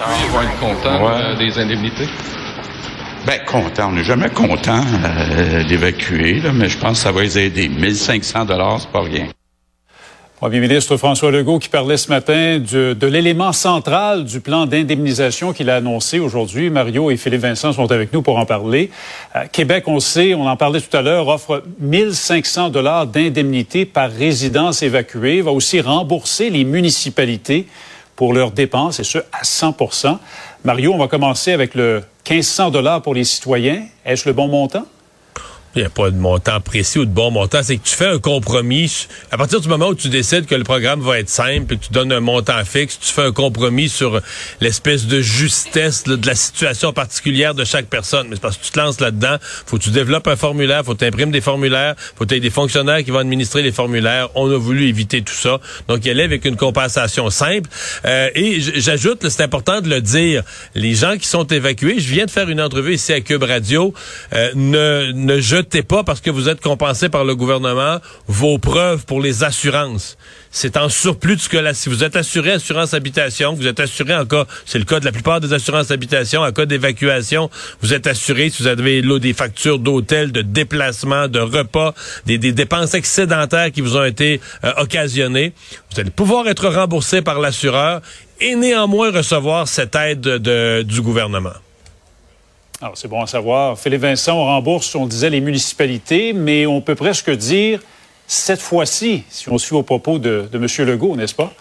Ils vont être contents Ouais. euh, des indemnités? Ben, content. On n'est jamais content euh, d'évacuer, mais je pense que ça va les aider. 1500 dollars, c'est pas rien. Premier ministre François Legault qui parlait ce matin de, de l'élément central du plan d'indemnisation qu'il a annoncé aujourd'hui. Mario et Philippe Vincent sont avec nous pour en parler. Euh, Québec, on le sait, on en parlait tout à l'heure, offre 1500 dollars d'indemnité par résidence évacuée, va aussi rembourser les municipalités pour leurs dépenses, et ce, à 100 Mario, on va commencer avec le 1500 dollars pour les citoyens. Est-ce le bon montant? Il n'y a pas de montant précis ou de bon montant. C'est que tu fais un compromis. À partir du moment où tu décides que le programme va être simple et que tu donnes un montant fixe, tu fais un compromis sur l'espèce de justesse de la situation particulière de chaque personne. Mais c'est parce que tu te lances là-dedans. faut que tu développes un formulaire, faut que tu imprimes des formulaires, faut que tu aies des fonctionnaires qui vont administrer les formulaires. On a voulu éviter tout ça. Donc, il allait avec une compensation simple. Euh, et j'ajoute, c'est important de le dire, les gens qui sont évacués, je viens de faire une entrevue ici à Cube Radio, euh, ne, ne jetez pas parce que vous êtes compensé par le gouvernement vos preuves pour les assurances. C'est en surplus de ce que si vous êtes assuré assurance habitation, vous êtes assuré en cas, c'est le cas de la plupart des assurances habitation, en cas d'évacuation, vous êtes assuré si vous avez des factures d'hôtel, de déplacement, de repas, des, dépenses excédentaires qui vous ont été euh, occasionnées. Vous allez pouvoir être remboursé par l'assureur et néanmoins recevoir cette aide de- du gouvernement. Alors, c'est bon à savoir. Philippe Vincent, on rembourse, on disait, les municipalités, mais on peut presque dire, cette fois-ci, si on suit aux propos de, M. Legault, n'est-ce pas?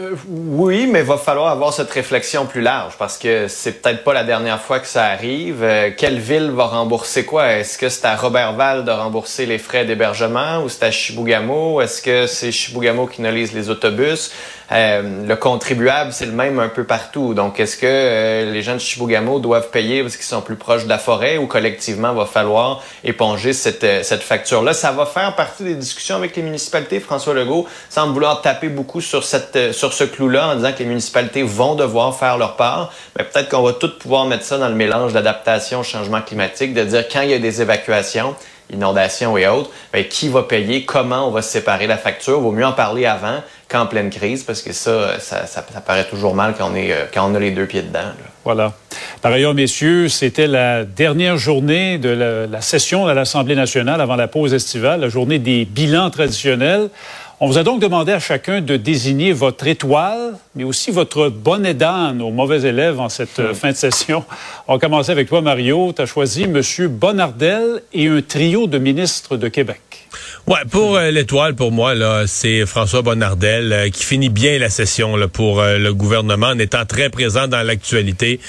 Euh, oui, mais il va falloir avoir cette réflexion plus large parce que c'est peut-être pas la dernière fois que ça arrive. Euh, quelle ville va rembourser quoi? Est-ce que c'est à Robertval de rembourser les frais d'hébergement ou c'est à Chibougamau? Est-ce que c'est Chibougamau qui analyse les autobus? Euh, le contribuable, c'est le même un peu partout. Donc, est-ce que euh, les gens de Chibougamau doivent payer parce qu'ils sont plus proches de la forêt ou collectivement, va falloir éponger cette, euh, cette facture-là? Ça va faire partie des discussions avec les municipalités. François Legault semble vouloir taper beaucoup sur, cette, sur ce clou-là en disant que les municipalités vont devoir faire leur part. Mais peut-être qu'on va tous pouvoir mettre ça dans le mélange d'adaptation au changement climatique, de dire quand il y a des évacuations, inondations et autres, ben, qui va payer, comment on va se séparer la facture. Vaut mieux en parler avant qu'en pleine crise, parce que ça, ça, ça, paraît toujours mal quand on, est, euh, quand on a les deux pieds dedans. là. Voilà. Par ailleurs, messieurs, c'était la dernière journée de la, la session à l'Assemblée nationale avant la pause estivale, la journée des bilans traditionnels. On vous a donc demandé à chacun de désigner votre étoile, mais aussi votre bonnet d'âne aux mauvais élèves en cette euh, fin de session. On va commencer avec toi, Mario. Tu as choisi M. Bonnardel et un trio de ministres de Québec. Ouais, pour euh, l'étoile, pour moi, là, c'est François Bonnardel euh, qui finit bien la session là, pour euh, le gouvernement en étant très présent dans l'actualité.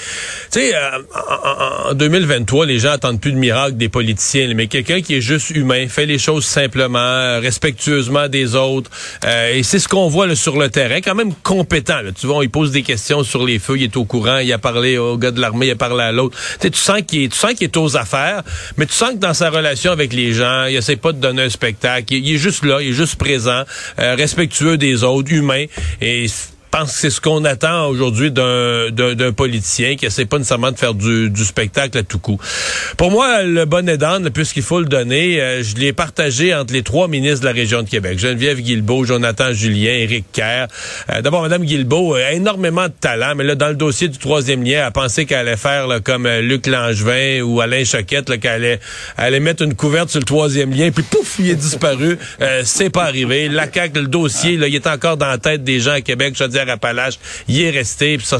Tu sais, euh, en, en- en 2023, les gens attendent plus de miracles des politiciens, mais quelqu'un qui est juste humain, fait les choses simplement, respectueusement des autres, euh, et c'est ce qu'on voit là, sur le terrain, quand même compétent. Là. Tu vois, il pose des questions sur les feux, il est au courant, il a parlé au gars de l'armée, il a parlé à l'autre. Tu sens qu'il est, tu sens qu'il est aux affaires, mais tu sens que dans sa relation avec les gens, il essaie pas de donner un spectacle. Il, est juste là, il est juste présent, euh, respectueux des autres, humain. Et pense que c'est ce qu'on attend aujourd'hui d'un, politicien qui essaie pas nécessairement de faire du, du spectacle à tout coup. Pour moi, le bonnet d'âne, puisqu'il faut le donner, euh, je l'ai partagé entre les trois ministres de la région de Québec. Geneviève Guilbeault, Jonathan Julien, Éric Kerr. Euh, d'abord, Mme Guilbeault a énormément de talent, mais là, dans le dossier du troisième lien, elle a pensé qu'elle allait faire là, comme euh, Luc Langevin ou Alain Choquette, qu'elle allait, allait mettre une couverte sur le troisième lien, puis pouf, il est disparu. Euh, c'est pas arrivé. La CAQ, le dossier, là, il est encore dans la tête des gens à Québec, je Appalaches, il est resté. Puis ça,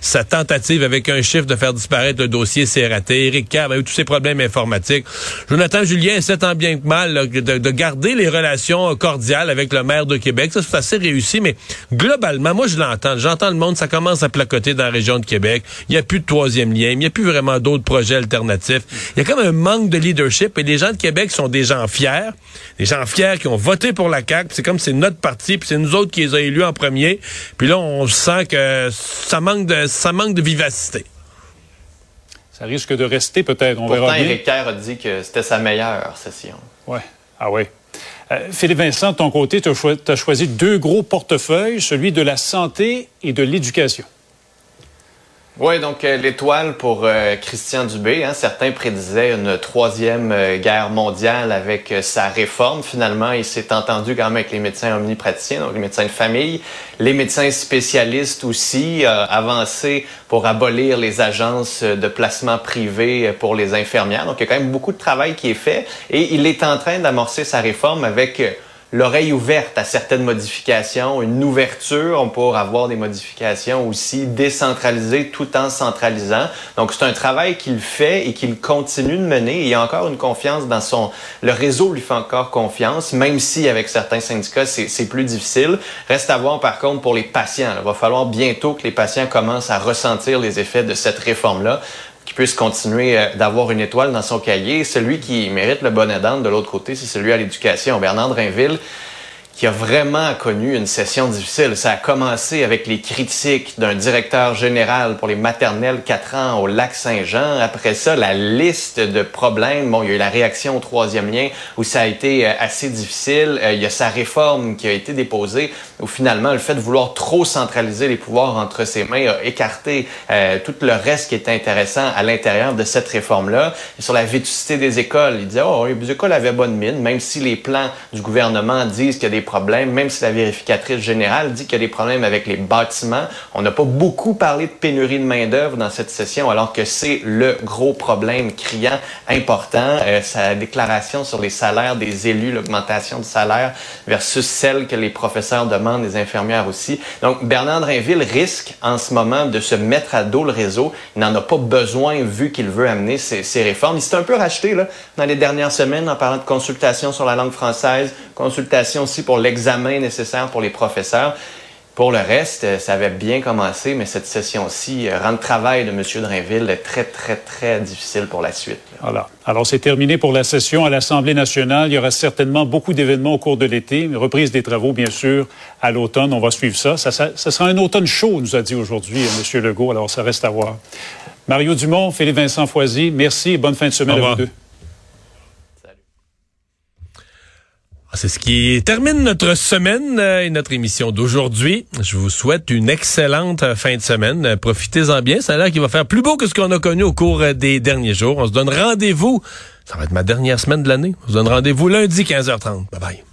sa tentative avec un chiffre de faire disparaître le dossier, c'est raté. Éric Kerr a eu tous ses problèmes informatiques. Jonathan Julien essaie tant bien que mal de, de garder les relations cordiales avec le maire de Québec. Ça, c'est assez réussi, mais globalement, moi, je l'entends. J'entends le monde, ça commence à placoter dans la région de Québec. Il n'y a plus de troisième lien. Il n'y a plus vraiment d'autres projets alternatifs. Il y a comme un manque de leadership et les gens de Québec sont des gens fiers. Des gens fiers qui ont voté pour la CAQ. C'est comme c'est notre parti, puis c'est nous autres qui les a élus en premier. Là, on sent que ça manque de, ça manque de vivacité. Ça risque de rester peut-être. On Pourtant, verra bien. Éric Kerr a dit que c'était sa meilleure session. Ouais. Ah oui. Euh, Philippe Vincent, de ton côté, tu as, choisi deux gros portefeuilles, celui de la santé et de l'éducation. Oui, donc euh, l'étoile pour euh, Christian Dubé. Hein, certains prédisaient une troisième euh, guerre mondiale avec sa réforme. Finalement, il s'est entendu quand même avec les médecins omnipraticiens, donc les médecins de famille, les médecins spécialistes aussi, avancé pour abolir les agences de placement privé pour les infirmières. Donc il y a quand même beaucoup de travail qui est fait et il est en train d'amorcer sa réforme avec l'oreille ouverte à certaines modifications, une ouverture pour avoir des modifications aussi décentralisées tout en centralisant. Donc c'est un travail qu'il fait et qu'il continue de mener. Il y a encore une confiance dans son... Le réseau lui fait encore confiance, même si avec certains syndicats c'est plus difficile. Reste à voir par contre pour les patients. Il va falloir bientôt que les patients commencent à ressentir les effets de cette réforme-là puisse continuer euh, d'avoir une étoile dans son cahier. Celui qui mérite le bonnet d'âne de l'autre côté, c'est celui à l'éducation. Bernard Drinville, qui a vraiment connu une session difficile. Ça a commencé avec les critiques d'un directeur général pour les maternelles 4 ans au lac Saint-Jean. Après ça, la liste de problèmes. Bon, il y a eu la réaction au troisième lien où ça a été euh, assez difficile. Euh, il y a sa réforme qui a été déposée où finalement le fait de vouloir trop centraliser les pouvoirs entre ses mains a écarté euh, tout le reste qui était intéressant à l'intérieur de cette réforme-là. Sur la vétusté des écoles, il disait, oh, les écoles avaient bonne mine, même si les plans du gouvernement disent qu'il y a des même si la vérificatrice générale dit qu'il y a des problèmes avec les bâtiments. On n'a pas beaucoup parlé de pénurie de main-d'œuvre dans cette session, alors que c'est le gros problème criant important. Euh, sa déclaration sur les salaires des élus, l'augmentation du salaire versus celle que les professeurs demandent, les infirmières aussi. Donc, Bernard Drinville risque en ce moment de se mettre à dos le réseau. Il n'en a pas besoin vu qu'il veut amener ces, ces réformes. Il s'est un peu racheté là, dans les dernières semaines en parlant de consultation sur la langue française, consultation aussi pour l'examen nécessaire pour les professeurs. Pour le reste, euh, ça avait bien commencé, mais cette session-ci euh, rend le travail de M. Drainville très, très, très difficile pour la suite. Voilà. Alors, c'est terminé pour la session à l'Assemblée nationale. Il y aura certainement beaucoup d'événements au cours de l'été. Une reprise des travaux, bien sûr, à l'automne. On va suivre ça. Ça, sera un automne chaud, nous a dit aujourd'hui euh, M. Legault. Alors, ça reste à voir. Mario Dumont, Philippe Vincent Foisy, merci et bonne fin de semaine à vous deux. C'est ce qui termine notre semaine euh, et notre émission d'aujourd'hui. Je vous souhaite une excellente euh, fin de semaine. Euh, profitez-en bien. Ça a l'air qu'il va faire plus beau que ce qu'on a connu au cours des derniers jours. On se donne rendez-vous. Ça va être ma dernière semaine de l'année. On se donne rendez-vous lundi 15h30. Bye bye.